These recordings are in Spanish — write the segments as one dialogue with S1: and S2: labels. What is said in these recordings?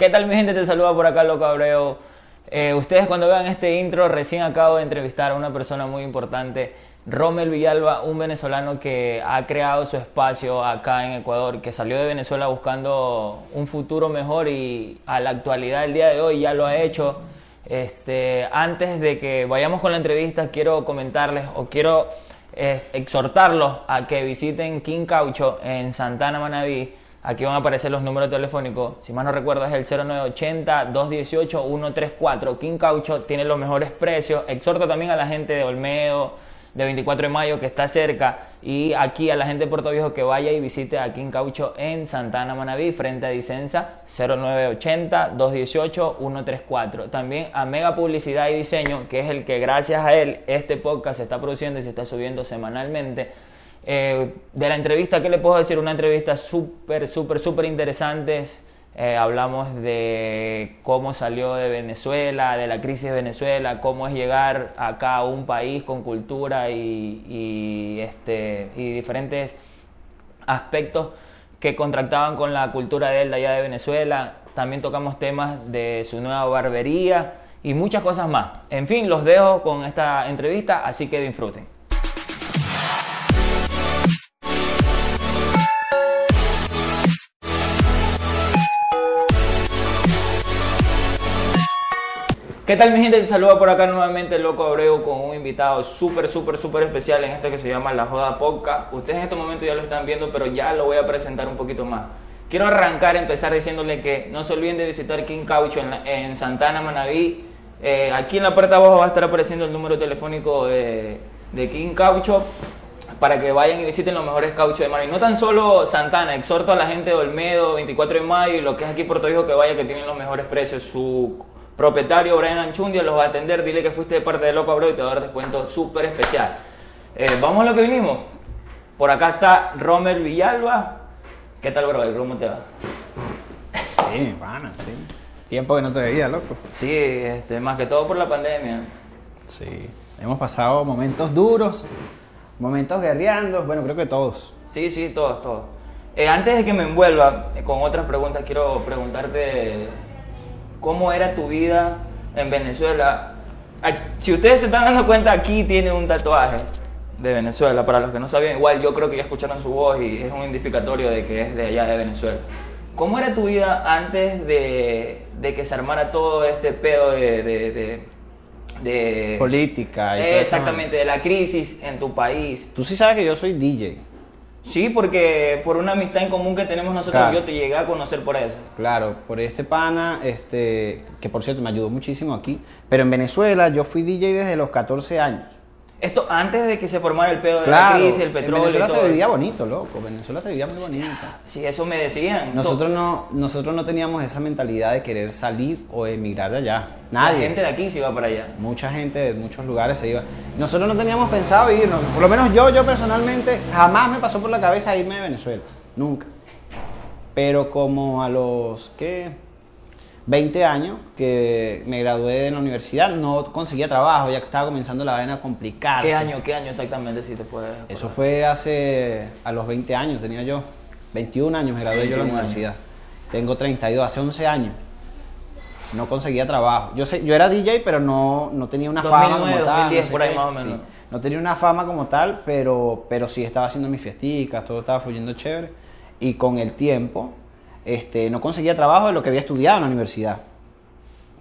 S1: ¿Qué tal mi gente? Te saluda por acá Loco Abreu. Eh, ustedes cuando vean este intro, recién acabo de entrevistar a una persona muy importante, Rommel Villalba, un venezolano que ha creado su espacio acá en Ecuador, que salió de Venezuela buscando un futuro mejor y a la actualidad el día de hoy ya lo ha hecho. Este, antes de que vayamos con la entrevista, quiero comentarles o quiero eh, exhortarlos a que visiten King Caucho en Santana Manaví Aquí van a aparecer los números telefónicos. Si más no recuerdo es el 0980-218-134. King Caucho tiene los mejores precios. Exhorto también a la gente de Olmedo, de 24 de mayo que está cerca. Y aquí a la gente de Puerto Viejo que vaya y visite a King Caucho en Santana Manaví, frente a Dicenza, 0980-218-134. También a Mega Publicidad y Diseño, que es el que gracias a él este podcast se está produciendo y se está subiendo semanalmente eh, de la entrevista, ¿qué le puedo decir? Una entrevista súper, súper, súper interesante. Eh, hablamos de cómo salió de Venezuela, de la crisis de Venezuela, cómo es llegar acá a un país con cultura y, este, y diferentes aspectos que contractaban con la cultura de él allá de Venezuela. También tocamos temas de su nueva barbería y muchas cosas más. En fin, los dejo con esta entrevista, así que disfruten. ¿Qué tal mi gente? Te saluda por acá nuevamente el Loco Abreu con un invitado súper, súper, súper especial en esto que se llama La Joda Podcast. Ustedes en este momento ya lo están viendo, pero ya lo voy a presentar un poquito más. Quiero arrancar, empezar diciéndole que no se olviden de visitar King Caucho en, Santana, Manaví. Eh, aquí en la puerta abajo va a estar apareciendo el número telefónico de, King Caucho para que vayan y visiten los mejores cauchos de Manaví. No tan solo Santana, exhorto a la gente de Olmedo, 24 de mayo y lo que es aquí Puerto Rico que vaya que tienen los mejores precios. Su propietario Brian Anchundia los va a atender, dile que fuiste de parte de Loco Abreu y te va a dar descuento súper especial. Eh, vamos a lo que vinimos. Por acá está Romer Villalba. ¿Qué tal, bro? ¿Cómo te va?
S2: Sí, pana, sí. Tiempo que no te veía, loco.
S1: Sí, este, más que todo por la pandemia.
S2: Sí, hemos pasado momentos duros, momentos guerreando, bueno, creo que todos.
S1: Sí, sí, todos, todos. Eh, antes de que me envuelva eh, con otras preguntas, quiero preguntarte cómo era tu vida en Venezuela. Si ustedes se están dando cuenta, aquí tiene un tatuaje de Venezuela. Para los que no sabían, igual yo creo que ya escucharon su voz y es un identificatorio de que es de allá de Venezuela. ¿Cómo era tu vida antes de, que se armara todo este pedo de,
S2: de, política?
S1: Y exactamente, de la crisis en tu país.
S2: Tú sí sabes que yo soy DJ.
S1: Sí, porque por una amistad en común que tenemos nosotros, yo te llegué a conocer por eso.
S2: Claro, por este pana, este, que por cierto me ayudó muchísimo aquí. Pero en Venezuela yo fui DJ desde los 14 años.
S1: Esto antes de que se formara el pedo de la crisis, el petróleo.
S2: En Venezuela se vivía bonito, loco. Venezuela se vivía muy bonito.
S1: Sí, eso me decían.
S2: Nosotros no, nosotros no teníamos esa mentalidad de querer salir o emigrar de allá. Nadie.
S1: La gente de aquí se iba para allá.
S2: Mucha gente de muchos lugares se iba. Nosotros no teníamos pensado irnos. Por lo menos yo, yo personalmente, jamás me pasó por la cabeza irme de Venezuela. Nunca. Pero como a los, ¿qué? 20 años que me gradué de la universidad, no conseguía trabajo, ya que estaba comenzando la vaina a complicarse.
S1: ¿Qué año, qué año exactamente, si te puedes
S2: Eso fue hace, a los 20 años tenía yo, 21 años me gradué yo de la universidad. Tengo 32, hace 11 años. No conseguía trabajo. Yo sé, yo era DJ, pero no, no tenía una fama como tal. no tenía una fama como tal, pero, pero sí estaba haciendo mis fiesticas, todo estaba fluyendo chévere. Y con el tiempo, este, no conseguía trabajo de lo que había estudiado en la universidad.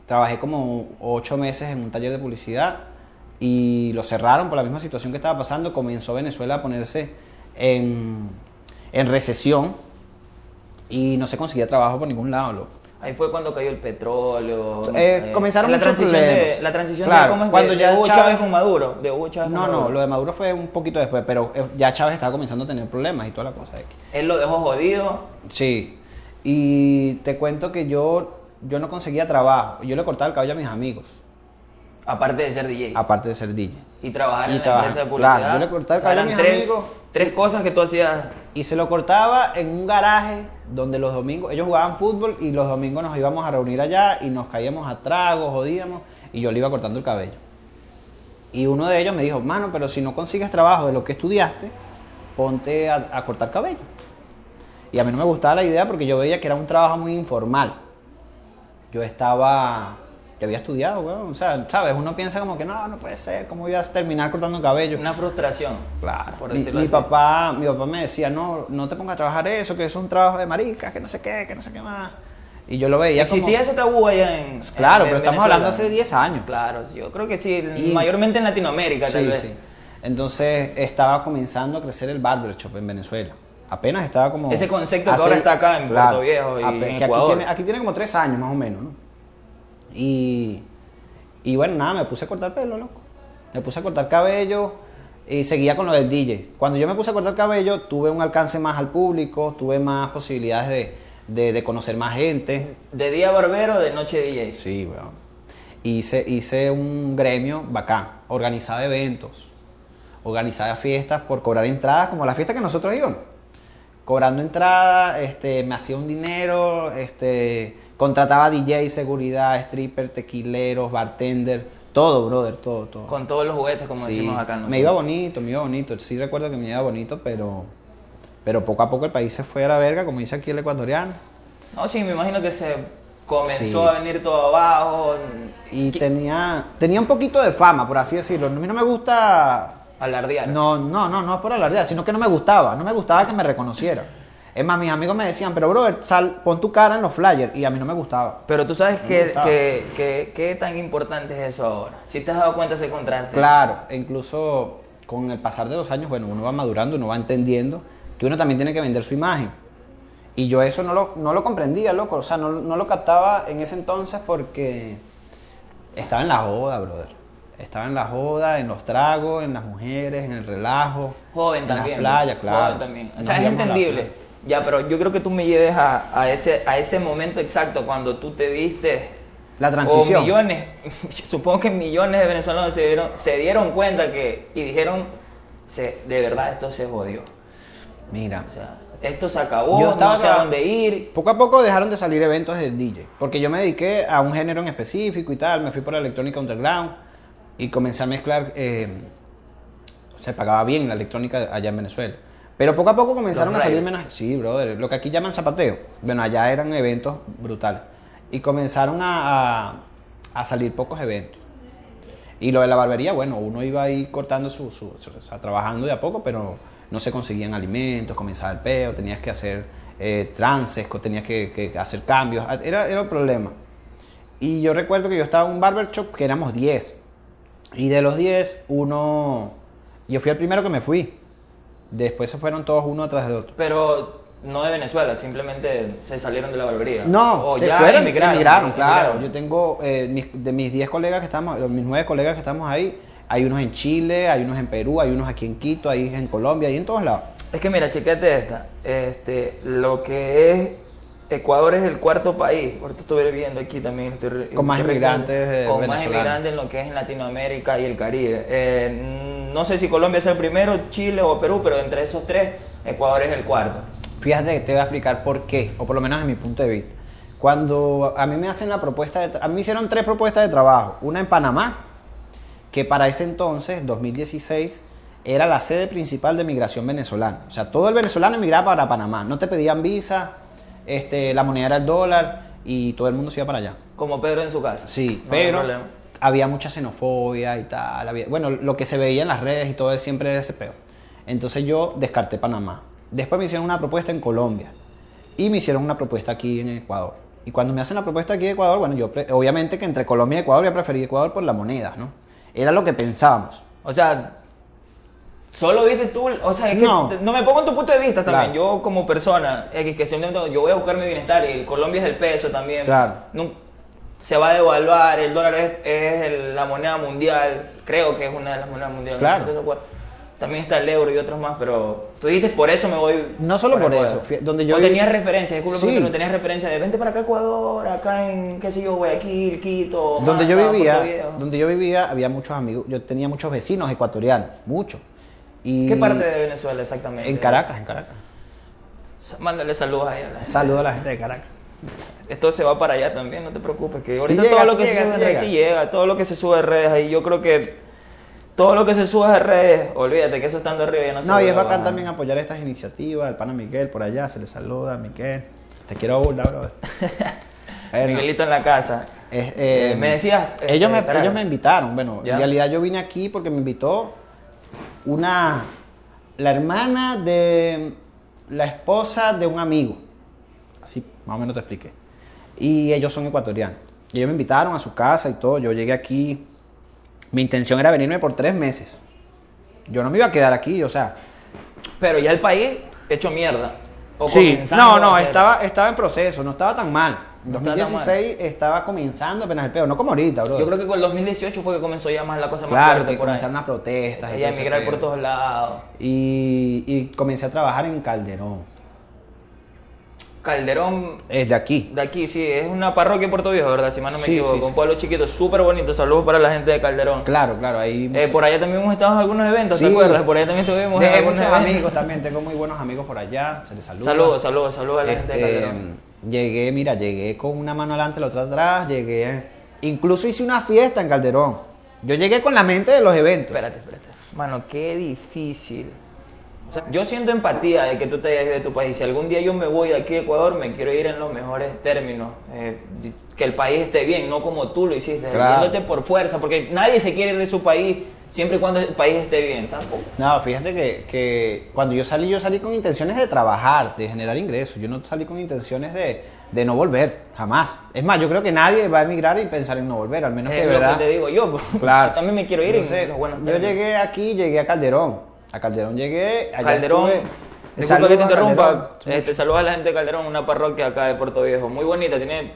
S2: Trabajé como ocho meses en un taller de publicidad y lo cerraron por la misma situación que estaba pasando. Comenzó Venezuela a ponerse en, recesión y no se conseguía trabajo por ningún lado.
S1: Ahí fue cuando cayó el petróleo.
S2: Eh, eh, comenzaron muchos problemas.
S1: la transición de, ¿cómo es cuando ya Hugo Chávez, con Maduro. De
S2: no, no, lo de Maduro fue un poquito después, pero eh, ya Chávez estaba comenzando a tener problemas y toda la cosa.
S1: Él lo dejó jodido.
S2: Sí, y te cuento que yo, yo no conseguía trabajo. Yo le cortaba el cabello a mis amigos.
S1: Aparte de ser DJ.
S2: Aparte de ser DJ.
S1: Y trabajar en la empresa de publicidad.
S2: Claro, yo le cortaba el cabello a mis
S1: tres,
S2: amigos.
S1: Tres cosas que tú hacías.
S2: Y se lo cortaba en un garaje donde los domingos, ellos jugaban fútbol y los domingos nos íbamos a reunir allá y nos caíamos a tragos, jodíamos y yo le iba cortando el cabello. Y uno de ellos me dijo, mano, pero si no consigues trabajo de lo que estudiaste, ponte a, a cortar cabello. Y a mí no me gustaba la idea porque yo veía que era un trabajo muy informal. yo estaba, yo había estudiado, weón. O sea, ¿sabes? Uno piensa como que no, no puede ser, ¿cómo voy a terminar cortando cabello?
S1: Una frustración.
S2: Claro.
S1: Por
S2: Mi, papá, mi papá me decía, no, no te pongas a trabajar eso, que es un trabajo de marica, que no sé qué, que no sé qué más. Y yo lo veía como...
S1: ¿Existía ese tabú allá en.
S2: Claro,
S1: en-
S2: pero estamos hablando hace 10 años.
S1: Claro, yo creo que sí,
S2: Y-
S1: mayormente en Latinoamérica, tal
S2: Sí,
S1: vez.
S2: sí. Entonces estaba comenzando a crecer el barbershop en Venezuela. Apenas estaba como...
S1: Ese concepto que ahora está acá en Puerto Viejo y en
S2: aquí tiene, aquí tiene como tres años más o menos, ¿no? Y, y bueno, nada, me puse a cortar pelo, loco. Me puse a cortar cabello y seguía con lo del DJ. Cuando yo me puse a cortar cabello, tuve un alcance más al público, tuve más posibilidades de, de- de conocer más gente.
S1: De día barbero, de noche DJ.
S2: Sí, weón. Hice, hice un gremio bacán, organizaba eventos, organizaba fiestas por cobrar entradas, como la fiesta que nosotros íbamos. Cobrando entrada, este, me hacía un dinero, este, contrataba DJ, seguridad, stripper, tequileros, bartender, todo, brother, todo, todo.
S1: Con todos los juguetes, como
S2: Sí,
S1: decimos acá. nosotros.
S2: me iba bonito, me iba bonito. Sí recuerdo que me iba bonito, pero, pero poco a poco el país se fue a la verga, como dice aquí el ecuatoriano.
S1: No, sí, me imagino que se comenzó
S2: Sí.
S1: a venir todo abajo.
S2: Y
S1: ¿Qué-
S2: tenía, tenía un poquito de fama, por así decirlo. A mí no me gusta.
S1: Alardear.
S2: No, no, no, no es por alardear, sino que no me gustaba. No me gustaba que me reconocieran. Es más, mis amigos me decían, pero brother, sal, pon tu cara en los flyers. Y a mí no me gustaba.
S1: Pero tú sabes que, que, que- qué tan importante es eso ahora. Si te has dado cuenta ese contraste.
S2: Claro, e incluso con el pasar de los años, bueno, uno va madurando, uno va entendiendo que uno también tiene que vender su imagen. Y yo eso no lo, no lo comprendía, loco. O sea, no, no lo captaba en ese entonces porque estaba en la joda, brother. Estaba en la joda, en los tragos, en las mujeres, en el relajo.
S1: Joven
S2: en
S1: también.
S2: las playas,
S1: ¿no?
S2: claro.
S1: Joven también. O
S2: Nos
S1: sea, es
S2: la
S1: entendible.
S2: playa.
S1: Ya, pero yo creo que tú me lleves a, a ese, a ese momento exacto cuando tú te viste.
S2: La transición.
S1: O millones, supongo que millones de venezolanos se dieron, se dieron cuenta que y dijeron, se, de verdad esto se jodió.
S2: Mira,
S1: O sea, esto se acabó,
S2: Yo estaba
S1: no sé a dónde ir.
S2: Poco a poco dejaron de salir eventos de DJ, porque yo me dediqué a un género en específico y tal, me fui por la electrónica underground y comencé a mezclar, eh, se pagaba bien la electrónica allá en Venezuela. Pero poco a poco comenzaron a salir menos, sí, brother, lo que aquí llaman zapateo. Bueno, allá eran eventos brutales. Y comenzaron a, a- a salir pocos eventos. Y lo de la barbería, bueno, uno iba ahí cortando su, su- su- o sea, trabajando de a poco, pero no se conseguían alimentos, comenzaba el peo, tenías que hacer eh, trances, tenías que, que hacer cambios, era, era un problema. Y yo recuerdo que yo estaba en un barber shop que éramos 10. Y de los 10, uno, yo fui el primero que me fui. Después se fueron todos uno atrás de otro.
S1: Pero no de Venezuela, simplemente se salieron de la barbería.
S2: No,
S1: O
S2: se
S1: ya
S2: fueron,
S1: emigraron,
S2: emigraron, claro.
S1: emigraron.
S2: Yo tengo, eh, mis- de mis 10 colegas que estamos, mis 9 colegas que estamos ahí, hay unos en Chile, hay unos en Perú, hay unos aquí en Quito, hay en Colombia, hay en todos lados.
S1: Es que mira, chequete esta. Este, lo que es Ecuador es el cuarto país. Ahorita estuve viendo aquí también. estoy-
S2: Con más inmigrantes, eh,
S1: Con más inmigrantes en lo que es en Latinoamérica y el Caribe. Eh, no sé si Colombia es el primero, Chile o Perú, pero entre esos tres, Ecuador es el cuarto.
S2: Fíjate que te voy a explicar por qué, o por lo menos desde mi punto de vista. Cuando a mí me hacen la propuesta de a mí me hicieron tres propuestas de trabajo, una en Panamá, que para ese entonces, 2016, era la sede principal de migración venezolana. O sea, todo el venezolano emigraba para Panamá, no te pedían visa, este, la moneda era el dólar y todo el mundo se iba para allá.
S1: Como Pedro en su casa.
S2: Sí,
S1: No
S2: pero había mucha xenofobia y tal. había- bueno, lo que se veía en las redes y todo es siempre ese peo. Entonces yo descarté Panamá. Después me hicieron una propuesta en Colombia y me hicieron una propuesta aquí en Ecuador. Y cuando me hacen la propuesta aquí en Ecuador, bueno, yo obviamente que entre Colombia y Ecuador yo preferí Ecuador por la moneda, ¿no? Era lo que pensábamos.
S1: O sea, solo viste tú, o sea, es que
S2: No.
S1: no, me pongo en tu punto de vista también.
S2: Claro.
S1: Yo como persona, X, que simplemente yo voy a buscar mi bienestar y Colombia es el peso también.
S2: Claro.
S1: Se va a devaluar, el dólar es, es el- la moneda mundial, creo que es una de las monedas mundiales.
S2: Claro.
S1: no sé cuál. También está el euro y otros más, pero tú dijiste por eso me voy.
S2: No solo por eso, donde yo
S1: O
S2: vi-
S1: tenías referencia, disculpa,
S2: Sí.
S1: no tenías referencia de vente para acá Ecuador, acá en, qué sé yo, Guayaquil, Quito.
S2: Donde yo
S1: Manta,
S2: vivía, donde yo vivía había muchos amigos, yo tenía muchos vecinos ecuatorianos, muchos. Y
S1: ¿Qué parte de Venezuela exactamente?
S2: En Caracas, en Caracas.
S1: Mándale saludos a la gente.
S2: Saludo a la gente de Caracas.
S1: Esto se va para allá también, no te preocupes. Que
S2: Sí
S1: ahorita
S2: llega,
S1: todo lo
S2: sí
S1: que
S2: llega,
S1: se sube
S2: sí llega.
S1: sí llega, todo lo que se sube en redes ahí, yo creo que todo lo que se sube en redes, olvídate que eso estando arriba ya no se
S2: No, y es bacán también apoyar estas iniciativas. El pana Miguel por allá, se le saluda, Miguel. Te quiero burla, brother. Bueno.
S1: Miguelito en la casa.
S2: Eh,
S1: Eh, me decías,
S2: ellos,
S1: este,
S2: me, ellos me invitaron. Bueno,
S1: ¿Ya?
S2: en realidad yo vine aquí porque me invitó una. La hermana de la esposa de un amigo. Así, más o menos te expliqué. Y ellos son ecuatorianos. Y ellos me invitaron a su casa y todo. Yo llegué aquí. Mi intención era venirme por tres meses. Yo no me iba a quedar aquí, o sea.
S1: Pero ya el país hecho mierda. O
S2: Sí, no, no, estaba, estaba en proceso, no estaba tan mal. En
S1: No estaba tan
S2: 2016 estaba comenzando apenas el peor, no como ahorita, bro.
S1: Yo creo que con el 2018 fue que comenzó ya más la cosa más
S2: Claro,
S1: fuerte
S2: que
S1: por ahí.
S2: comenzaron las protestas. y
S1: a emigrar por
S2: pedo.
S1: todos lados.
S2: Y, y comencé a trabajar en Calderón.
S1: Calderón,
S2: Es de aquí.
S1: de aquí, sí, es una parroquia en Puerto Viejo, ¿verdad? Si mal no me
S2: Sí,
S1: equivoco.
S2: sí,
S1: un
S2: sí.
S1: pueblo chiquito, súper bonito. Saludos para la gente de Calderón.
S2: Claro, claro, ahí.
S1: Eh, por allá también hemos estado en algunos eventos. ¿te acuerdas? Por allá también estuvimos
S2: Dejé muchos
S1: eventos.
S2: amigos también, tengo muy buenos amigos por allá, se les saluda.
S1: Saludos, saludos, saludos a la gente de
S2: Este,
S1: Calderón.
S2: Llegué, mira, llegué con una mano adelante, la otra atrás, llegué. Incluso hice una fiesta en Calderón. Yo llegué con la mente de los eventos.
S1: Espérate, espérate. Mano, qué difícil. O sea, yo siento empatía de que tú te hayas ido de tu país. Si algún día yo me voy de aquí de Ecuador, me quiero ir en los mejores términos. Eh, que el país esté bien, no como tú lo hiciste,
S2: Claro.
S1: por fuerza, porque nadie se quiere ir de su país siempre y cuando el país esté bien, tampoco.
S2: No, fíjate que, que cuando yo salí, yo salí con intenciones de trabajar, de generar ingresos. Yo no salí con intenciones de, de no volver, jamás. Es más, yo creo que nadie va a emigrar y pensar en no volver, al menos que
S1: Es
S2: de
S1: lo
S2: verdad.
S1: que te digo yo.
S2: Claro.
S1: Yo también me quiero ir
S2: Entonces,
S1: en los buenos
S2: Yo llegué aquí, llegué a Calderón. A Calderón llegué. allá
S1: Calderón,
S2: estuve-
S1: disculpa que te interrumpa, este, saludos a la gente de Calderón, una parroquia acá de Puerto Viejo, muy bonita, tiene,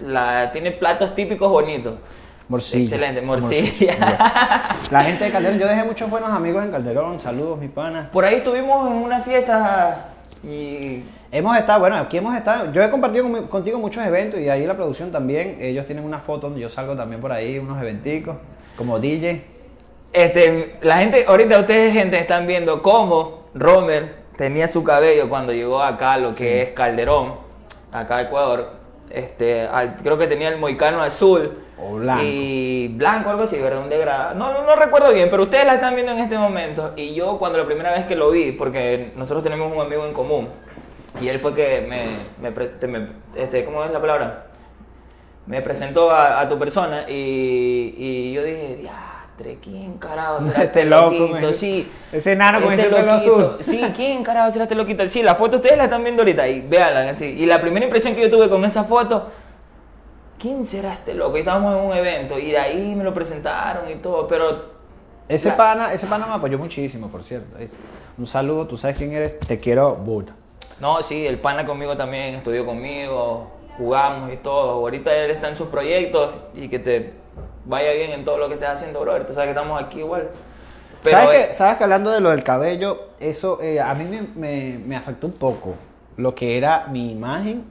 S1: la, tiene platos típicos bonitos.
S2: Morcilla.
S1: Excelente, morcilla.
S2: La gente de Calderón, yo dejé muchos buenos amigos en Calderón. Saludos, mis panas.
S1: Por ahí estuvimos en una fiesta y
S2: Hemos estado, bueno, aquí hemos estado. Yo he compartido con- contigo muchos eventos y ahí la producción también. Ellos tienen una foto donde yo salgo también por ahí, unos eventicos, como DJ.
S1: este, la gente, ahorita ustedes gente están viendo cómo Romer tenía su cabello cuando llegó acá lo que es Calderón, acá a Ecuador. Este, al- creo que tenía el moicano azul
S2: O blanco.
S1: y blanco algo así, ¿verdad? Un degradado. No, no, no recuerdo bien, pero ustedes la están viendo en este momento y yo cuando la primera vez que lo vi, porque nosotros tenemos un amigo en común y él fue que me, me, me- este, ¿cómo es la palabra? Me presentó a, a tu persona y, y yo dije, diastre, ¿quién carajo será
S2: Este loco,
S1: loquito?
S2: me-
S1: Sí.
S2: ese enano con
S1: Este
S2: ese pelo azul.
S1: Sí, ¿quién carajo será este loquito? Sí, la foto ustedes la están viendo ahorita y véanla así. Y la primera impresión que yo tuve con esa foto, ¿quién será este loco? Y estábamos en un evento y de ahí me lo presentaron y todo, pero
S2: Ese pana, ese pana me apoyó muchísimo, por cierto. Un saludo, tú sabes quién eres, te quiero, Buda.
S1: no, sí, el pana conmigo también estudió conmigo, jugamos y todo. Ahorita él está en sus proyectos y que te vaya bien en todo lo que estés haciendo, brother. Tú sabes que estamos aquí igual. Pero,
S2: ¿Sabes,
S1: eh,
S2: que, ¿Sabes que hablando de lo del cabello, eso eh, a mí me, me- me afectó un poco lo que era mi imagen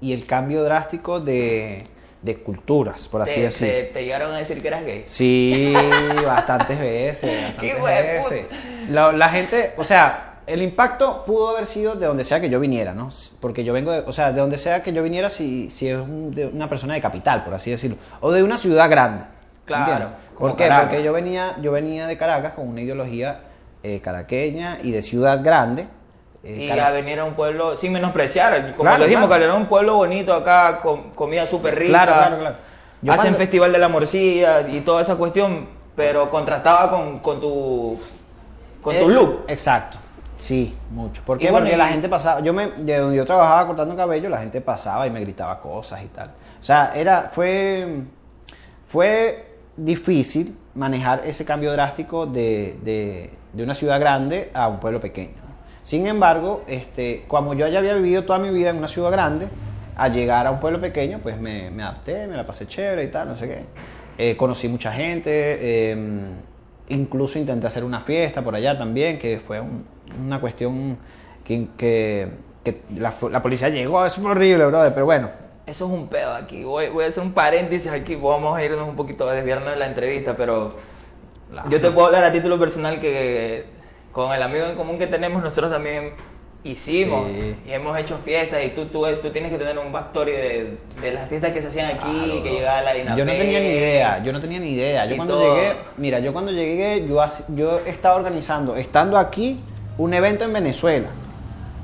S2: y el cambio drástico de, de culturas, por así
S1: te,
S2: decirlo.
S1: te- te llegaron a decir que eras gay.
S2: Sí, bastantes veces, bastantes veces. La, la gente, o sea, el impacto pudo haber sido de donde sea que yo viniera, ¿no? Porque yo vengo de, o sea, de donde sea que yo viniera si, si es un- de una persona de capital, por así decirlo, o de una ciudad grande.
S1: Claro,
S2: ¿Por qué?
S1: Caracas.
S2: Porque yo venía, yo venía de Caracas con una ideología eh, caraqueña y de ciudad grande. Eh,
S1: Y a venir a un pueblo sin menospreciar, como
S2: Claro,
S1: lo dijimos,
S2: claro.
S1: Calderón es un pueblo bonito acá, con comida súper rica.
S2: Claro, claro, claro. Yo
S1: Hacen
S2: cuando-
S1: festival de la morcilla y toda esa cuestión, pero contrastaba con, con tu con tu
S2: Eh,
S1: look.
S2: Exacto. Sí, mucho. ¿Por qué?
S1: bueno,
S2: Porque
S1: y-
S2: la gente pasaba, yo me, de donde yo trabajaba cortando cabello, la gente pasaba y me gritaba cosas y tal. O sea, era, fue, fue difícil manejar ese cambio drástico de, de- de una ciudad grande a un pueblo pequeño. Sin embargo, este, como yo ya había vivido toda mi vida en una ciudad grande, al llegar a un pueblo pequeño, pues me, me adapté, me la pasé chévere y tal, no sé qué. Eh, conocí mucha gente, eh, incluso intenté hacer una fiesta por allá también, que fue un- una cuestión que, que- que la, la policía llegó, eso fue horrible, brother, pero bueno.
S1: Eso es un pedo aquí. Voy, voy a hacer un paréntesis aquí, vamos a irnos un poquito a desviarnos de la entrevista, pero yo te puedo hablar a título personal que con el amigo en común que tenemos, nosotros también hicimos
S2: Sí.
S1: y hemos hecho fiestas y tú, tú, tú tienes que tener un backstory de, de las fiestas que se hacían aquí,
S2: Claro,
S1: que llegaba la dinastía.
S2: Yo no tenía ni idea, yo no tenía ni idea. Yo cuando
S1: todo.
S2: llegué, mira, yo cuando llegué, yo, yo estaba organizando, estando aquí, un evento en Venezuela.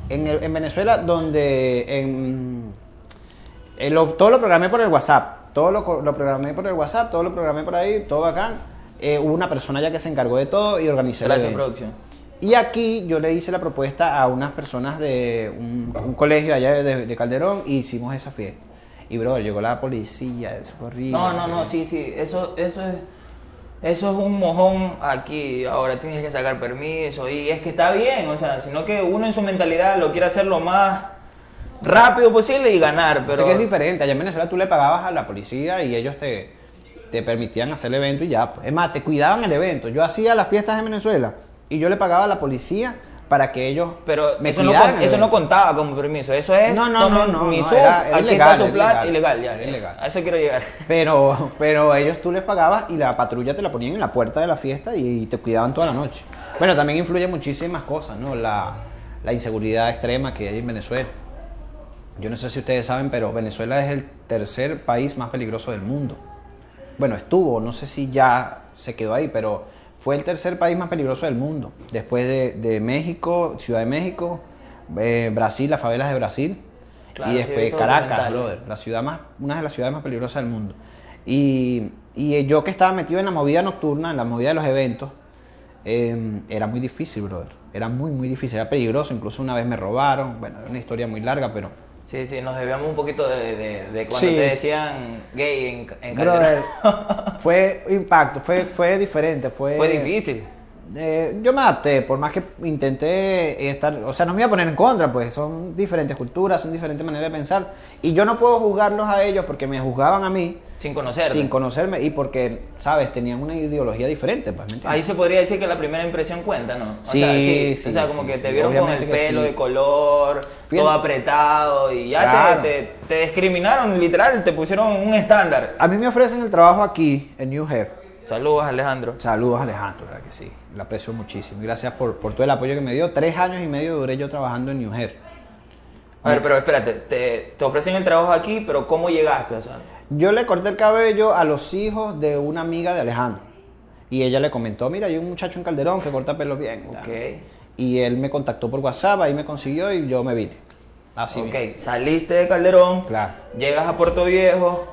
S2: En, el- en Venezuela, donde en, Eh, lo- todo lo programé por el WhatsApp. Todo lo, lo programé por el WhatsApp, todo lo programé por ahí, todo bacán. Eh, hubo una persona ya que se encargó de todo y organizó el
S1: Gracias,
S2: evento.
S1: producción.
S2: Y aquí yo le hice la propuesta a unas personas de un, un colegio allá de, de Calderón y hicimos esa fiesta. Y bro, llegó la policía, eso fue horrible.
S1: No, no, no, sí, sí, eso, eso es, eso es un mojón aquí, ahora tienes que sacar permiso y es que está bien, o sea, sino que uno en su mentalidad lo quiere hacer lo más rápido posible y ganar,
S2: Pero
S1: pero
S2: que es diferente. Allá en Venezuela tú le pagabas a la policía y ellos te, te permitían hacer el evento y ya. pues. Es más, te cuidaban el evento. Yo hacía las fiestas en Venezuela y yo le pagaba a la policía para que ellos
S1: pero
S2: me
S1: eso, no,
S2: cuidaran
S1: eso no contaba como permiso, eso es
S2: No, no, no, no, no, era- era ilegal, ilegal,
S1: ilegal, ya,
S2: ilegal.
S1: a eso quiero llegar.
S2: Pero, pero ellos tú les pagabas y la patrulla te la ponían en la puerta de la fiesta y te cuidaban toda la noche. Bueno, también influye muchísimas cosas, ¿no? La, la inseguridad extrema que hay en Venezuela. Yo no sé si ustedes saben, pero Venezuela es el tercer país más peligroso del mundo. Bueno, estuvo, no sé si ya se quedó ahí, pero fue el tercer país más peligroso del mundo. Después de, de México, Ciudad de México, eh, Brasil, las favelas de Brasil.
S1: Claro,
S2: y después Caracas, brother, la ciudad más, una de las ciudades más peligrosas del mundo. Y, y yo que estaba metido en la movida nocturna, en la movida de los eventos, eh, era muy difícil, brother. Era muy, muy difícil, era peligroso. Incluso una vez me robaron. Bueno, era una historia muy larga, pero
S1: Sí, sí, nos debíamos un poquito de, de, de cuando
S2: Sí.
S1: te decían gay en, en
S2: Brother, fue impacto, fue, fue diferente, fue...
S1: Fue difícil.
S2: Eh, yo me adapté, por más que intenté estar, o sea, no me iba a poner en contra, pues son diferentes culturas, son diferentes maneras de pensar, y yo no puedo juzgarlos a ellos porque me juzgaban a mí
S1: Sin conocer.
S2: sin conocerme y porque, sabes, tenían una ideología diferente, pues, ¿me?
S1: Ahí se podría decir que la primera impresión cuenta, ¿no? O
S2: Sí,
S1: sea, sí,
S2: sí,
S1: o sea, como
S2: sí,
S1: que te vieron con el pelo de color,
S2: Fíjate.
S1: todo apretado y ya te-
S2: Claro.
S1: te, te discriminaron, literal, te pusieron un estándar.
S2: A mí me ofrecen el trabajo aquí, en New Hair.
S1: Saludos, Alejandro.
S2: Saludos Alejandro, verdad que sí, lo aprecio muchísimo. Gracias por, por todo el apoyo que me dio. Tres años y medio duré yo trabajando en New Hair.
S1: A ver, pero espérate, te, te ofrecen el trabajo aquí, pero ¿cómo llegaste? O sea,
S2: Yo le corté el cabello a los hijos de una amiga de Alejandro. Y ella le comentó, mira, hay un muchacho en Calderón que corta pelo bien. y tal.
S1: ok.
S2: Y él me contactó por WhatsApp, ahí me consiguió y yo me vine. Así
S1: ok,
S2: mismo.
S1: saliste de Calderón,
S2: Claro.
S1: llegas a Puerto Viejo,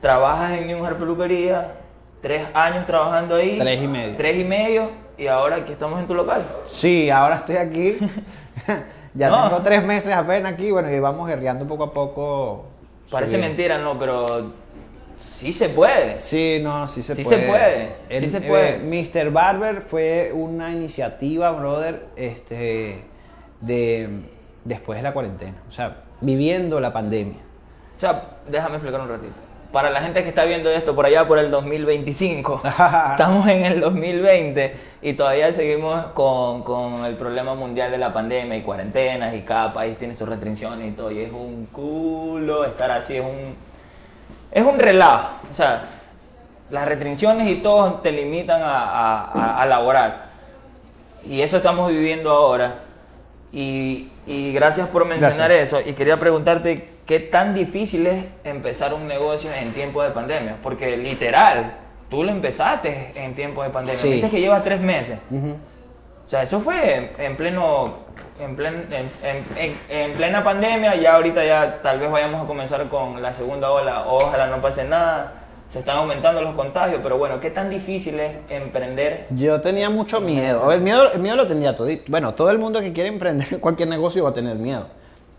S1: trabajas en New Hair Peluquería, tres años trabajando ahí.
S2: Tres y medio.
S1: Tres y medio, y ahora aquí estamos en tu local.
S2: Sí, ahora estoy aquí. ya
S1: No.
S2: tengo tres meses apenas aquí, bueno, y vamos guerreando poco a poco.
S1: Parece mentira, no, pero sí se puede.
S2: Sí, no, sí se
S1: Sí
S2: puede.
S1: se puede, sí se puede.
S2: eh, Mr. Barber fue una iniciativa, brother, este, de después de la cuarentena. O sea, viviendo la pandemia.
S1: O sea, déjame explicar un ratito. Para la gente que está viendo esto por allá por el 2025, estamos en el 2020 y todavía seguimos con, con el problema mundial de la pandemia y cuarentenas y cada país tiene sus restricciones y todo. Y es un culo estar así, es un, es un relajo. O sea, las restricciones y todo te limitan a, a, a- a laborar. Y eso estamos viviendo ahora. Y, y gracias por mencionar eso. Y quería preguntarte qué tan difícil es empezar un negocio en tiempos de pandemia. Porque literal, tú lo empezaste en tiempos de pandemia.
S2: Sí.
S1: Dices que llevas tres meses. O sea, eso fue en, en pleno, en, plen- en- en- en- en plena pandemia. Ya ahorita ya tal vez vayamos a comenzar con la segunda ola. Ojalá no pase nada. Se están aumentando los contagios, pero bueno, ¿qué tan difícil es emprender?
S2: Yo tenía mucho miedo. El miedo, el miedo lo tenía todo. Bueno, todo el mundo que quiere emprender cualquier negocio va a tener miedo.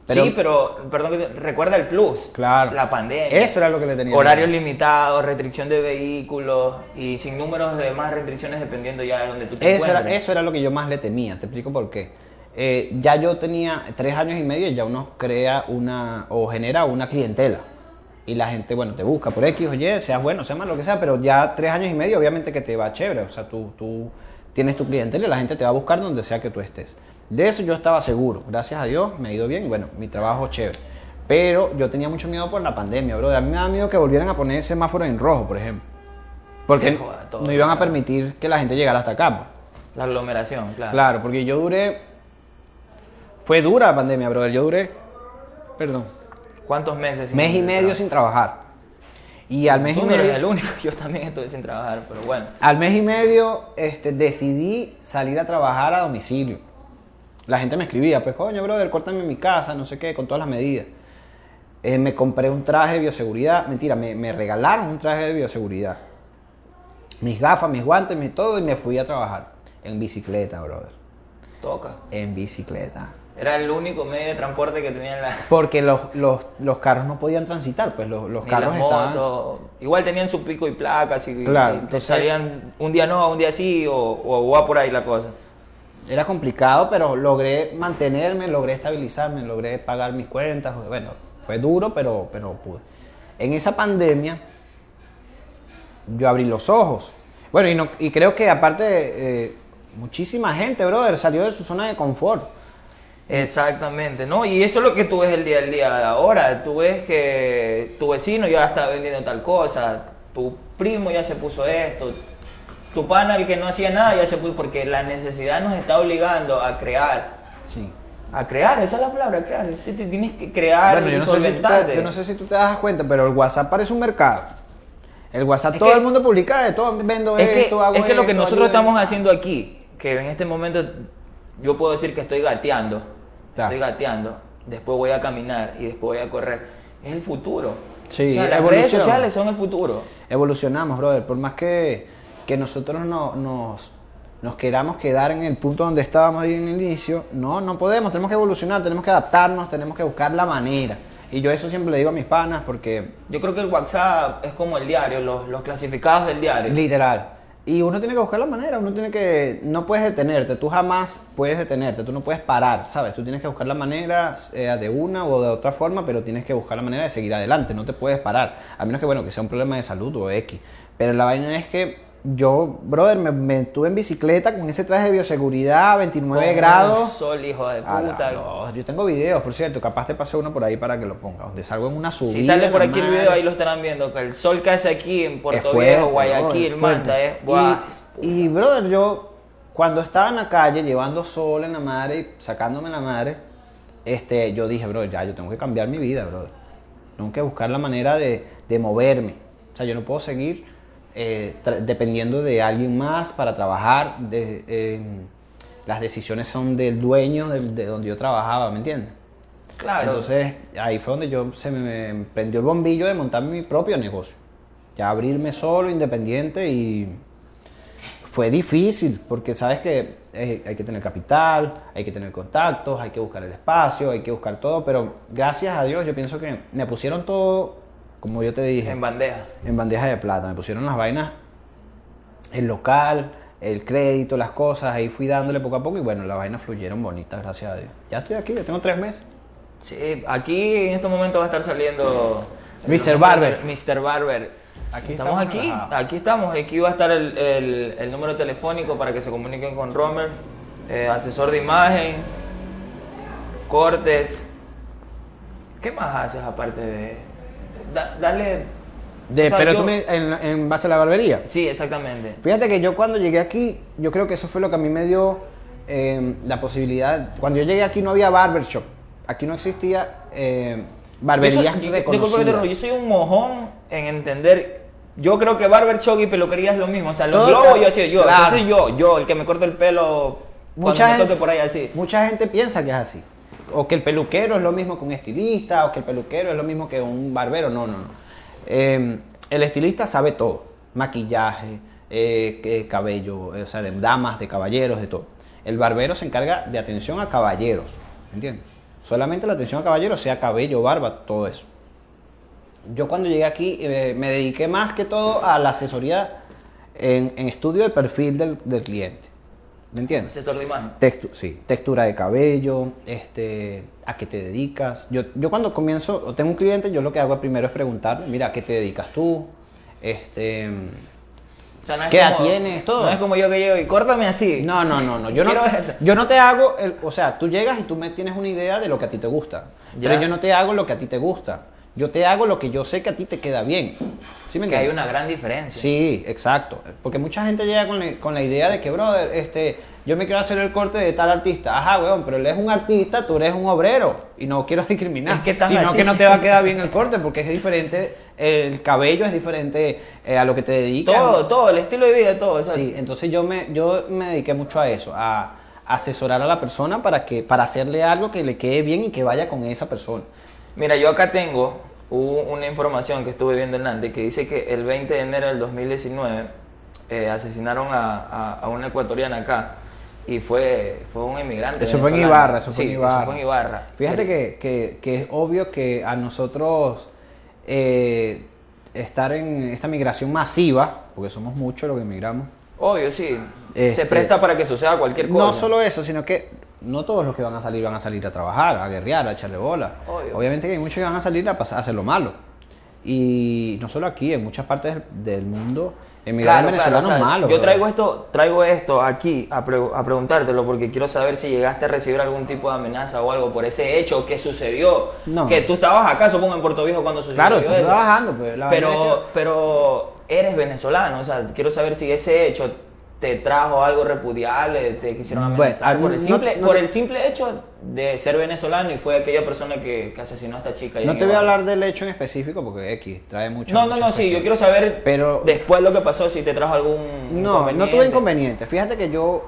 S2: Pero,
S1: sí, pero perdón, recuerda el plus.
S2: Claro.
S1: La pandemia.
S2: Eso era lo que le tenía
S1: Horarios
S2: miedo.
S1: limitados, restricción de vehículos y sin números de más restricciones dependiendo ya de donde tú te
S2: Eso era, eso era lo que yo más le temía, te explico por qué. Eh, ya yo tenía tres años y medio y ya uno crea una o genera una clientela. Y la gente, bueno, te busca por X o Y, seas bueno, seas malo, lo que sea, pero ya tres años y medio obviamente que te va chévere. O sea, tú, tú tienes tu clientela y la gente te va a buscar donde sea que tú estés. De eso yo estaba seguro. Gracias a Dios me ha ido bien bueno, mi trabajo chévere. Pero yo tenía mucho miedo por la pandemia, brother. A mí me da miedo que volvieran a poner semáforo en rojo, por ejemplo. Porque
S1: joda todo,
S2: no iban a permitir que la gente llegara hasta acá. pues.
S1: La aglomeración, claro.
S2: Claro, porque yo duré. Fue dura la pandemia, brother. Yo duré. Perdón.
S1: ¿Cuántos meses? sin
S2: Mes y medio sin trabajar. Y al mes y
S1: Tú no eres el
S2: medio.
S1: único, yo también estuve sin trabajar, pero bueno.
S2: Al mes y medio este, decidí salir a trabajar a domicilio. La gente me escribía, pues coño, brother, córtame en mi casa, no sé qué, con todas las medidas. Eh, me compré un traje de bioseguridad. Mentira, me, me regalaron un traje de bioseguridad. Mis gafas, mis guantes, mi todo y me fui a trabajar. En bicicleta, brother.
S1: Toca.
S2: En bicicleta.
S1: Era el único medio de transporte que tenían la...
S2: Porque los, los, los carros no podían transitar, pues los, los carros
S1: las
S2: estaban...
S1: motos. Igual tenían su pico y placas y,
S2: Claro,
S1: y
S2: entonces-
S1: salían un día no, un día sí o, o va por ahí la cosa.
S2: Era complicado, pero logré mantenerme, logré estabilizarme, logré pagar mis cuentas. Bueno, fue duro, pero, pero pude. En esa pandemia, yo abrí los ojos. Bueno, y, no- y creo que aparte, eh, muchísima gente, brother, salió de su zona de confort.
S1: Exactamente, ¿no? Y eso es lo que tú ves el día al día de ahora. Tú ves que tu vecino ya está vendiendo tal cosa, tu primo ya se puso esto, tu pana, el que no hacía nada, ya se puso, porque la necesidad nos está obligando a crear.
S2: Sí.
S1: A crear, esa es la palabra, crear. Tienes que crear
S2: Bueno, yo no, sé si tú te, yo no sé si tú te das cuenta, pero el WhatsApp parece un mercado. El WhatsApp
S1: Es
S2: todo
S1: que-
S2: el mundo publica de todo, vendo
S1: Es que,
S2: esto, hago
S1: es que lo que
S2: esto,
S1: nosotros estamos haciendo aquí, que en este momento yo puedo decir que estoy gateando, Estoy gateando, después voy a caminar y después voy a correr, es el futuro.
S2: Sí,
S1: O sea, las redes sociales son el futuro.
S2: evolucionamos, brother. Por más que, que nosotros no, nos, nos queramos quedar en el punto donde estábamos ahí en el inicio, no, no podemos. Tenemos que evolucionar, tenemos que adaptarnos, tenemos que buscar la manera. Y yo eso siempre le digo a mis panas porque,
S1: Yo creo que el WhatsApp es como el diario, los, los clasificados del diario.
S2: literal. Y uno tiene que buscar la manera, uno tiene que, no puedes detenerte, tú jamás puedes detenerte, tú no puedes parar, ¿sabes? Tú tienes que buscar la manera, sea de una o de otra forma, pero tienes que buscar la manera de seguir adelante, no te puedes parar, a menos que, bueno, que sea un problema de salud o X. Pero la vaina es que yo, brother, me, me tuve en bicicleta con ese traje de bioseguridad, 29
S1: Con
S2: grados.
S1: Sol, hijo de puta.
S2: no, yo tengo videos, por cierto, capaz te pasé uno por ahí para que lo ponga, donde salgo en una subida.
S1: Si sale por aquí el video, ahí lo estarán viendo, que el sol que hace aquí en Puerto
S2: fuerte,
S1: Viejo, Guayaquil,
S2: brother,
S1: Manta, es... buah,
S2: Y, y, brother, yo cuando estaba en la calle llevando sol en la madre y sacándome la madre, este, yo dije, bro, ya, yo tengo que cambiar mi vida, brother. Tengo que buscar la manera de, de moverme. O sea, yo no puedo seguir eh, dependiendo de alguien más para trabajar. De, eh, las decisiones son del dueño de, de donde yo trabajaba, ¿me entiendes?
S1: Claro.
S2: Entonces, ahí fue donde yo se me, me prendió el bombillo de montar mi propio negocio. Ya abrirme solo, independiente y fue difícil porque sabes que eh, hay que tener capital, hay que tener contactos, hay que buscar el espacio, hay que buscar todo, pero gracias a Dios yo pienso que me pusieron todo, como yo te dije,
S1: en bandeja.
S2: en bandeja de plata. Me pusieron las vainas, el local, el crédito, las cosas. Ahí fui dándole poco a poco y bueno, las vainas fluyeron bonitas, gracias a Dios. Ya estoy aquí, ya tengo tres meses.
S1: Sí, aquí en estos momentos va a estar saliendo...
S2: Mr. Barber.
S1: Mr. Barber.
S2: Aquí
S1: estamos,
S2: estamos
S1: aquí, aquí estamos. Aquí va a estar el, el- el número telefónico para que se comuniquen con Romer, eh, asesor de imagen, cortes. ¿Qué más haces aparte de... da- dale...
S2: De,
S1: o sea,
S2: pero
S1: yo-
S2: tú me, en, en base a la barbería.
S1: Sí, exactamente.
S2: Fíjate que yo cuando llegué aquí, yo creo que eso fue lo que a mí me dio eh, la posibilidad. Cuando yo llegué aquí no había barbershop. Aquí no existía eh, barberías
S1: Yo soy- yo soy un mojón en entender. Yo creo que barber shop y peluquería es lo mismo. O sea, los globos yo soy yo.
S2: claro.
S1: Yo soy yo, yo, el que me corta el pelo cuando
S2: Mucha
S1: me
S2: gente-
S1: toque por ahí así.
S2: Mucha gente piensa que es así. O que el peluquero es lo mismo que un estilista, o que el peluquero es lo mismo que un barbero. No, no, no. Eh, el estilista sabe todo. Maquillaje, eh, cabello, o sea, de damas, de caballeros, de todo. El barbero se encarga de atención a caballeros. ¿Entiendes? Solamente la atención a caballeros, sea cabello, barba, todo eso. Yo cuando llegué aquí eh, me dediqué más que todo a la asesoría en, estudio de perfil del cliente. ¿Me entiendes?
S1: Asesor de imagen.
S2: Textu- sí, textura de cabello, este, a qué te dedicas. Yo, yo cuando comienzo, o tengo un cliente, yo lo que hago primero es preguntarle, mira, ¿a qué te dedicas tú? Este,
S1: O sea, no es
S2: ¿Qué edad tienes? Todo.
S1: No es como yo que llego y córtame así.
S2: no, no, no, no. Yo no, yo no te hago, el- o sea, tú llegas y tú me tienes una idea de lo que a ti te gusta.
S1: Ya.
S2: Pero yo no te hago lo que a ti te gusta. Yo te hago lo que yo sé que a ti te queda bien. ¿Sí me
S1: Que hay una gran diferencia.
S2: Sí, exacto. Porque mucha gente llega con la, con la idea de que, brother, este, yo me quiero hacer el corte de tal artista. Ajá, weón, pero él es un artista, tú eres un obrero. Y no quiero discriminar.
S1: Es que estás
S2: sino
S1: así.
S2: que no te va a quedar bien el corte porque es diferente, el cabello es diferente eh, a lo que te dedicas.
S1: Todo, todo, el estilo de vida, todo.
S2: Sí, entonces yo me, yo me dediqué mucho a eso, a asesorar a la persona para, que, para hacerle algo que le quede bien y que vaya con esa persona.
S1: Mira, yo acá tengo una información que estuve viendo en Nantes que dice que el 20 de enero del 2019 eh, asesinaron a, a- a una ecuatoriana acá y fue, fue un inmigrante.
S2: Eso fue en. Ibarra, eso fue en Ibarra.
S1: fue en Ibarra.
S2: Fíjate que- que es obvio que a nosotros eh, estar en esta migración masiva, porque somos muchos los que emigramos,
S1: Obvio, sí. Se
S2: Este-
S1: presta para que suceda cualquier cosa.
S2: no solo eso, sino que no todos los que van a salir van a salir a trabajar, a guerrear, a echarle bola.
S1: Obvio.
S2: Obviamente que hay muchos que van a salir a, pasar, a hacer lo malo. Y no solo aquí, en muchas partes del, mundo, emigrar
S1: Claro, claro,
S2: venezolanos
S1: o sea,
S2: malos.
S1: Yo traigo esto, traigo esto aquí a, pre- a preguntártelo porque quiero saber si llegaste a recibir algún tipo de amenaza o algo por ese hecho que sucedió.
S2: No.
S1: Que tú estabas acá, supongo, en Puerto Viejo cuando sucedió
S2: Claro, estoy
S1: eso.
S2: trabajando, pues, la
S1: pero,
S2: verdad es que-
S1: pero eres venezolano, o sea, quiero saber si ese hecho te trajo algo repudiable, te quisieron
S2: Bueno,
S1: amenazar por, el
S2: no-
S1: simple,
S2: no
S1: por
S2: te-
S1: el simple hecho de ser venezolano y fue aquella persona que, que asesinó a esta chica.
S2: No te voy a hablar del hecho en específico porque X trae mucho.
S1: No, no, no, sí, yo quiero saber
S2: Pero-
S1: después lo que pasó, si te trajo algún
S2: No, no tuve inconveniente. Fíjate que yo,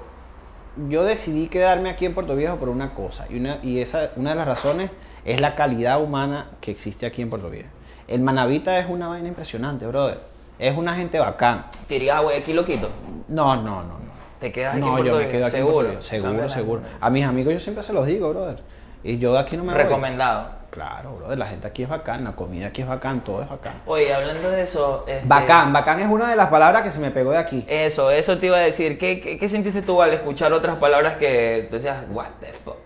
S2: yo decidí quedarme aquí en Puerto Viejo por una cosa. Y, una, y esa, una de las razones es la calidad humana que existe aquí en Puerto Viejo. El Manavita es una vaina impresionante, brother. Es una gente bacán.
S1: ¿Te irías a Guayaquil, lo quito?
S2: No, no, no, no.
S1: ¿Te quedas aquí
S2: No, yo me quedo aquí en
S1: Seguro.
S2: Puerto. Seguro, seguro. A mis amigos yo siempre se los digo, brother. Y yo de aquí no me voy.
S1: Recomendado.
S2: Claro, brother. La gente aquí es bacán. La comida aquí es bacán. Todo es bacán.
S1: Oye, hablando de eso... este,
S2: Bacán. Bacán es una de las palabras que se me pegó de aquí.
S1: Eso, eso te iba a decir. ¿Qué, qué, qué sentiste tú al escuchar otras palabras que tú decías, what the fuck?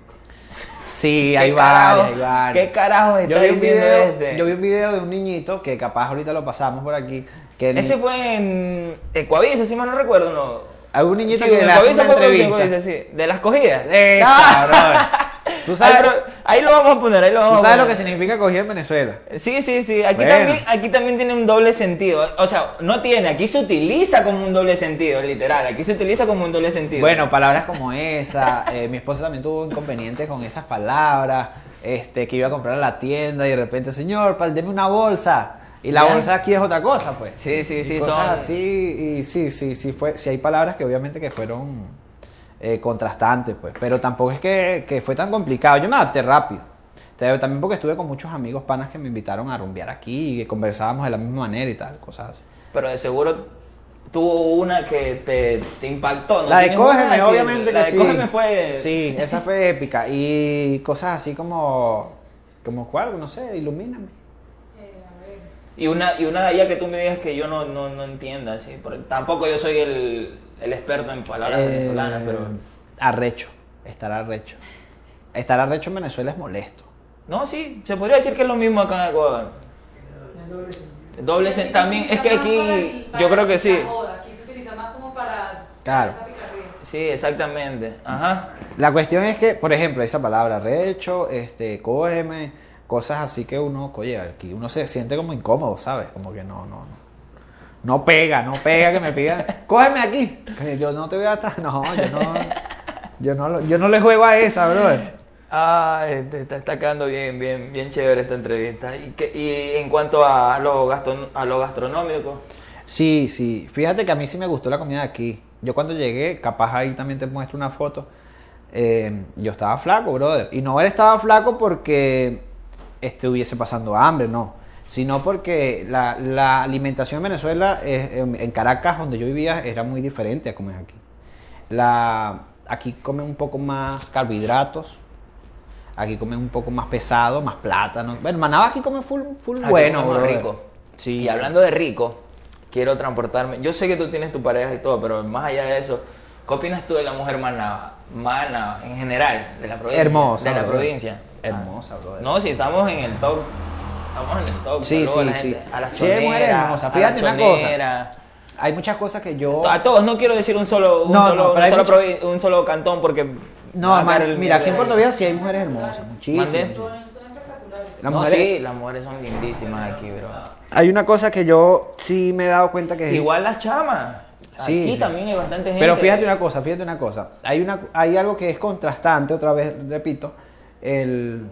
S2: Sí,
S1: ¿Qué
S2: hay varias, hay varias.
S1: ¿Qué carajo está
S2: yo vi, un video,
S1: este?
S2: yo vi un video de un niñito que capaz ahorita lo pasamos por aquí. Que el
S1: Ese fue en Ecuavisa, si mal no recuerdo, ¿no?
S2: hay un niñito
S1: Sí,
S2: que le hace una entrevista.
S1: Ecuavisa, sí. ¿De las cogidas?
S2: Esa,
S1: Ah.
S2: brother. ¿Tú
S1: Ahí,
S2: sabes,
S1: pero- ahí lo vamos a poner, ahí lo vamos
S2: tú
S1: a
S2: sabes lo que significa cogida en Venezuela?
S1: Sí, sí, sí. Aquí,
S2: Bueno.
S1: también, aquí también tiene un doble sentido. O sea, no tiene, aquí se utiliza como un doble sentido, literal. Aquí se utiliza como un doble sentido.
S2: Bueno, palabras como esa. eh, mi esposa también tuvo inconvenientes con esas palabras. Este, que iba a comprar a la tienda y de repente, señor, deme una bolsa. Y la bolsa aquí es otra cosa, pues.
S1: Sí, sí,
S2: Y
S1: sí,
S2: cosas
S1: son-
S2: así, y sí, sí, sí, fue, sí hay palabras que obviamente que fueron eh, contrastantes, pues. Pero tampoco es que, que fue tan complicado. Yo me adapté rápido. También porque estuve con muchos amigos panas que me invitaron a rumbear aquí y que conversábamos de la misma manera y tal, cosas así.
S1: Pero de seguro tuvo una que te, te impactó. ¿no?
S2: La de
S1: ¿Tienes una
S2: Cógeme, obviamente
S1: La
S2: que
S1: de
S2: sí.
S1: Cógeme fue...
S2: Sí, esa fue épica. Y cosas así como. Como cuál, no sé, ilumíname.
S1: Y una, y una de que tú me digas que yo no, no, no entienda, así. porque tampoco yo soy el, el experto en palabras
S2: Eh,
S1: venezolanas, pero...
S2: Arrecho. Estar arrecho. Estar arrecho en Venezuela es molesto.
S1: No, sí, se podría decir que es lo mismo acá en Ecuador. Doble sen- también, es que aquí, yo creo que sí.
S3: Aquí se utiliza más como para
S2: Claro.
S1: Sí, exactamente. Ajá.
S2: La cuestión es que, por ejemplo, esa palabra arrecho, este, cógeme, cosas así que uno, oye, aquí uno se siente como incómodo, ¿sabes? Como que no, no, no. No pega, no pega que me pidan, cógeme aquí. Que Yo no te voy a estar, no, yo no, yo no, yo no le juego a esa, brother.
S1: Ah, este, está, está quedando bien, bien, bien chévere esta entrevista. Y, que, y en cuanto a lo, gaston- a lo gastronómico,
S2: Sí, sí. Fíjate que a mí sí me gustó la comida de aquí. Yo cuando llegué, capaz ahí también te muestro una foto. eh, yo estaba flaco, brother. Y no él estaba flaco porque estuviese pasando hambre, no. Sino porque la, la alimentación en Venezuela, es- en, en Caracas, donde yo vivía, era muy diferente a como es aquí. La, aquí comen un poco más carbohidratos. Aquí comen un poco más pesado, más plátano. Bueno, Manaba aquí come full, full
S1: Aquí
S2: bueno, brother.
S1: rico.
S2: Sí,
S1: y hablando de rico, quiero transportarme. Yo sé que tú tienes tu pareja y todo, pero más allá de eso, ¿qué opinas tú de la mujer mana, mana en general, de la provincia?
S2: Hermosa,
S1: De la provincia.
S2: Hermosa,
S1: Ah.
S2: brother.
S1: No, si estamos en el top. Estamos en el top.
S2: Sí,
S1: la
S2: sí, sí.
S1: gente, A las
S2: Sí, hay mujeres hermosas. Fíjate una cosa. Hay muchas cosas que yo...
S1: A todos, no quiero decir un solo, un
S2: No, no,
S1: solo,
S2: muchas-
S1: un solo cantón porque.
S2: No, man,
S1: el-
S2: mira, aquí en Puerto Viejo sí hay mujeres hermosas, muchísimas. Las
S1: no,
S2: mujeres-
S1: sí, las mujeres son lindísimas aquí, bro.
S2: Hay una cosa que yo sí me he dado cuenta que...
S1: Igual las chamas.
S2: Sí,
S1: aquí
S2: sí.
S1: también hay bastante gente.
S2: Pero fíjate una cosa, fíjate una cosa. Hay, una, hay algo que es contrastante, otra vez repito, el,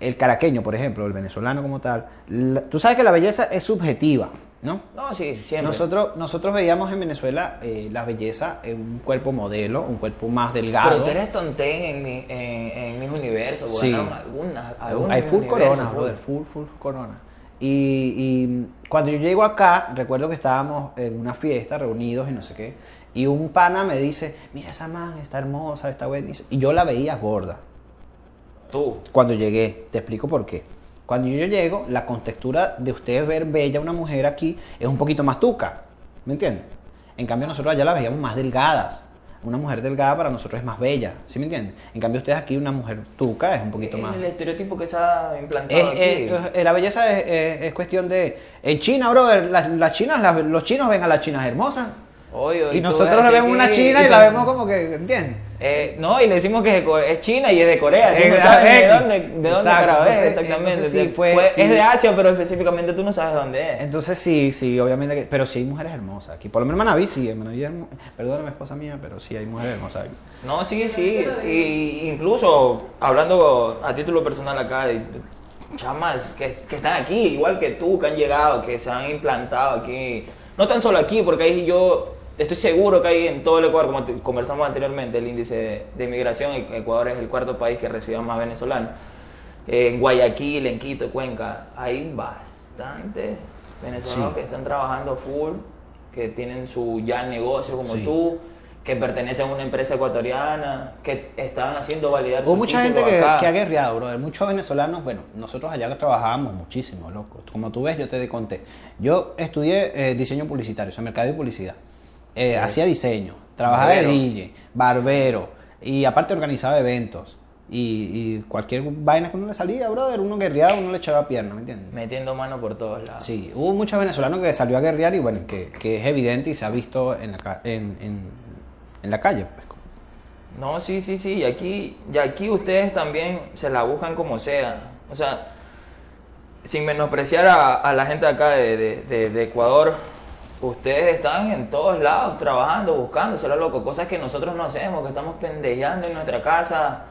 S2: el caraqueño, por ejemplo, el venezolano como tal. la- tú sabes que la belleza es subjetiva. ¿no?
S1: No, sí, siempre.
S2: Nosotros, nosotros veíamos en Venezuela eh, la belleza en un cuerpo modelo, un cuerpo más delgado.
S1: Pero tú eres tontén en, mi, en, en mis universos,
S2: Sí.
S1: algunas, algunas
S2: Hay full
S1: universos,
S2: corona,
S1: bro.
S2: brother, full, full corona. Y, y cuando yo llego acá, recuerdo que estábamos en una fiesta, reunidos y no sé qué, y un pana me dice, mira esa man, está hermosa, está buenísima. Y yo la veía gorda
S1: Tú.
S2: cuando llegué. Te explico por qué. Cuando yo llego, la contextura de ustedes ver bella una mujer aquí es un poquito más tuca. ¿Me entiendes? En cambio, nosotros allá la veíamos más delgadas. Una mujer delgada para nosotros es más bella. ¿Sí me entiendes? En cambio, ustedes aquí, una mujer tuca es un poquito
S1: Es
S2: más.
S1: el estereotipo que se ha implantado
S2: Es-
S1: aquí.
S2: es- es- la belleza es, es- es cuestión de. En China, brother, las, las chinas, las- los chinos ven a las chinas hermosas.
S1: Oye,
S2: Y nosotros le vemos una china y la vemos como que. ¿Entiendes?
S1: Eh, no, y le decimos que es China y es de Corea. No sabes de dónde, de dónde es, exactamente.
S2: entonces sí, fue- sí.
S1: Es de Asia, pero específicamente tú no sabes dónde es.
S2: Entonces sí, sí, obviamente. que- pero sí hay mujeres hermosas aquí. Por lo menos en Manaví sí. En Manaví perdóname, esposa mía, pero sí hay mujeres hermosas aquí.
S1: No, sí, sí. Y incluso hablando a título personal acá, chamas que, que están aquí, igual que tú, que han llegado, que se han implantado aquí. No tan solo aquí, porque ahí yo estoy seguro que hay en todo el Ecuador, como conversamos anteriormente, el índice de, inmigración, Ecuador es el cuarto país que recibe más venezolanos. Eh, en Guayaquil, en Quito, Cuenca, hay bastantes venezolanos
S2: Sí.
S1: que están trabajando full, que tienen su ya negocio como
S2: Sí.
S1: tú, que pertenecen a una empresa ecuatoriana, que están haciendo validar
S2: Hubo
S1: su
S2: mucha gente que,
S1: acá.
S2: que ha guerreado, brother. Muchos venezolanos, bueno, nosotros allá trabajábamos muchísimo, loco. Como tú ves, yo te conté. Yo estudié eh, diseño publicitario, o sea, mercado y publicidad. Eh, Hacía diseño, trabajaba de DJ, barbero, y aparte organizaba eventos. Y, y cualquier vaina que uno le salía, brother, uno guerreaba, uno le echaba pierna, ¿me entiendes?
S1: Metiendo mano por todos lados.
S2: Sí, hubo muchos venezolanos que salió a guerrear y bueno, que, que es evidente y se ha visto en la, en, en- en la calle. pues.
S1: No, sí, sí, sí. Y aquí, y aquí ustedes también se la buscan como sea. O sea, sin menospreciar a, a la gente acá de, de- de- de Ecuador, ustedes están en todos lados trabajando, buscándoselo, loco. Cosas que nosotros no hacemos, que estamos pendejeando en nuestra casa,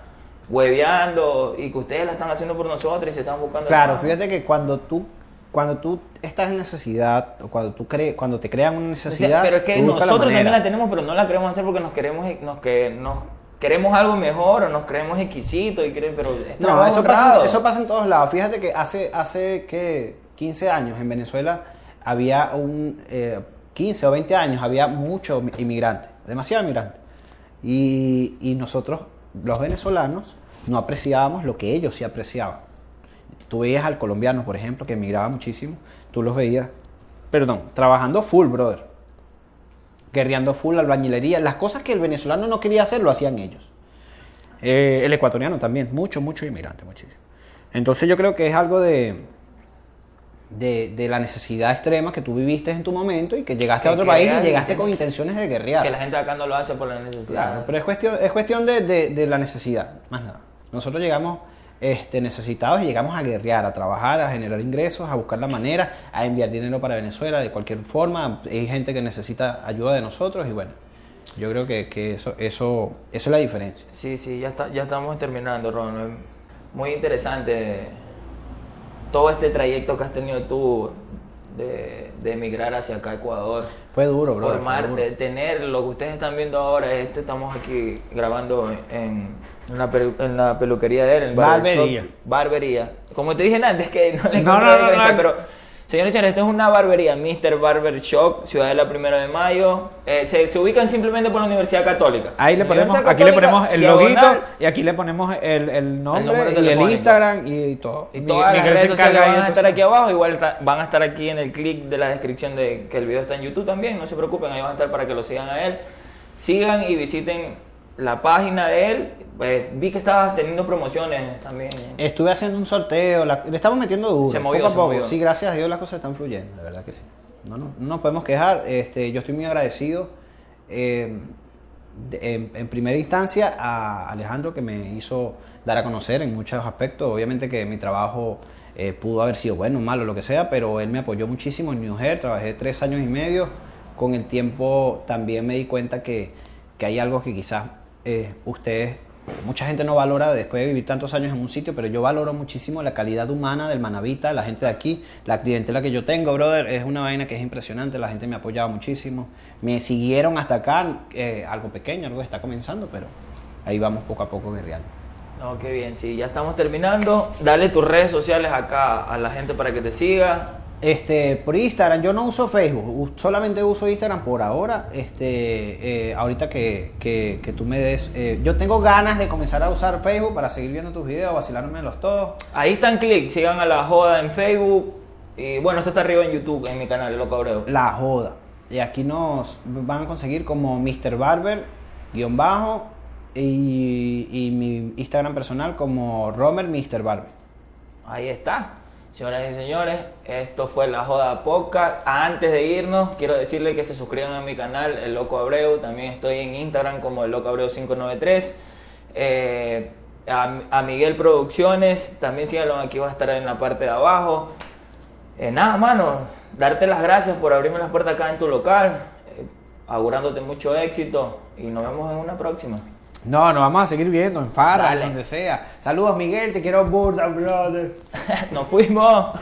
S1: hueveando, y que ustedes la están haciendo por nosotros y se están buscando.
S2: Claro, fíjate que cuando tú cuando tú estás en necesidad o cuando tú crees cuando te crean una
S1: O sea,
S2: necesidad,
S1: pero es que
S2: la
S1: nosotros también la tenemos, pero no la queremos hacer porque nos queremos, nos, que, nos queremos algo mejor o nos creemos exquisitos y queremos, pero es
S2: No, eso pasa, eso pasa en todos lados. Fíjate que hace hace que 15 años en Venezuela había un eh, 15 o 20 años había muchos inmigrantes, demasiado inmigrantes. Y, y nosotros los venezolanos no apreciábamos lo que ellos sí apreciaban. Tú veías al colombiano, por ejemplo, que emigraba muchísimo, tú los veías, perdón, trabajando full, brother. Guerreando full, albañilería, las cosas que el venezolano no quería hacer lo hacían ellos. Eh, el ecuatoriano también, mucho, mucho inmigrante, muchísimo. Entonces yo creo que es algo de, de, de la necesidad extrema que tú viviste en tu momento y que llegaste a
S1: Que
S2: otro país y llegaste con intenciones de guerrear.
S1: Que la gente acá no lo hace por la necesidad.
S2: Claro, pero es cuestión, es cuestión de, de- de la necesidad, más nada. Nosotros llegamos este, necesitados y llegamos a guerrear, a trabajar, a generar ingresos, a buscar la manera, a enviar dinero para Venezuela de cualquier forma. Hay gente que necesita ayuda de nosotros y bueno, yo creo que, que eso, eso, eso es la diferencia.
S1: Sí, sí, ya, está, ya estamos terminando, Ron. Muy interesante todo este trayecto que has tenido tú de, de emigrar hacia acá a Ecuador.
S2: Fue duro, bro.
S1: formarte, tener lo que ustedes están viendo ahora. Este, estamos aquí grabando en, en la, pelu- en la peluquería de él, en
S2: Barbería.
S1: Barbería. Como te dije antes, que no le
S2: No, no, no, no.
S1: pero señores y señores, esto es una barbería, Mr. Barber Shop, Ciudad de la Primera de Mayo. Eh, se, se ubican simplemente por la Universidad Católica.
S2: Ahí le ponemos,
S1: Universidad
S2: aquí le
S1: Católica,
S2: ponemos el loguito y aquí le ponemos el, el nombre
S1: número
S2: y el. Instagram y todo.
S1: Y todas las
S2: Miguel
S1: redes
S2: se
S1: sociales van a estar
S2: todo
S1: aquí abajo, igual ta- van a estar aquí en el clic de la descripción de que el video está en YouTube también, no se preocupen, ahí van a estar para que lo sigan a él. Sigan y visiten la página de él. Pues, vi que estabas teniendo promociones también.
S2: Estuve haciendo un sorteo, la- le estamos metiendo duro.
S1: Se movió,
S2: poco a
S1: se
S2: poco.
S1: movió.
S2: Sí, gracias a Dios las cosas están fluyendo, de verdad que sí. No, no, no nos podemos quejar. Este, yo estoy muy agradecido. eh, de- en, en primera instancia a Alejandro que me hizo dar a conocer en muchos aspectos. Obviamente que mi trabajo eh, pudo haber sido bueno, malo, lo que sea, pero él me apoyó muchísimo en New Hair. Trabajé tres años y medio. Con el tiempo también me di cuenta que, que hay algo que quizás eh, ustedes mucha gente no valora después de vivir tantos años en un sitio, pero yo valoro muchísimo la calidad humana del Manavita, la gente de aquí, la clientela que yo tengo, brother, es una vaina que es impresionante, la gente me ha apoyado muchísimo, me siguieron hasta acá, eh, algo pequeño, algo está comenzando, pero ahí vamos poco a poco guerreando.
S1: No, qué bien, sí, ya estamos terminando. Dale tus redes sociales acá a la gente para que te siga.
S2: Este, por Instagram, yo no uso Facebook, solamente uso Instagram por ahora. Este, eh, ahorita que, que- que tú me des, eh, yo tengo ganas de comenzar a usar Facebook para seguir viendo tus videos, vacilarme los todos.
S1: Ahí están clic, sigan a la joda en Facebook. Y bueno, esto está arriba en YouTube, en mi canal, Loco Abreu.
S2: La joda. Y aquí nos van a conseguir como Mr. Barber, guion bajo, y, y mi Instagram personal como Romer Mr. Barber.
S1: Ahí está. Señoras y señores, esto fue La Joda Podcast. Antes de irnos, quiero decirle que se suscriban a mi canal, El Loco Abreu. También estoy en Instagram como El Loco Abreu 593. Eh, a, a Miguel Producciones, también síganlo, aquí va a estar en la parte de abajo. Eh, nada, mano, darte las gracias por abrirme las puertas acá en tu local. eh, augurándote mucho éxito y nos vemos en una próxima.
S2: No, nos vamos a seguir viendo en Farras,
S1: Dale.
S2: donde sea. Saludos, Miguel, te quiero burda, brother.
S1: nos fuimos.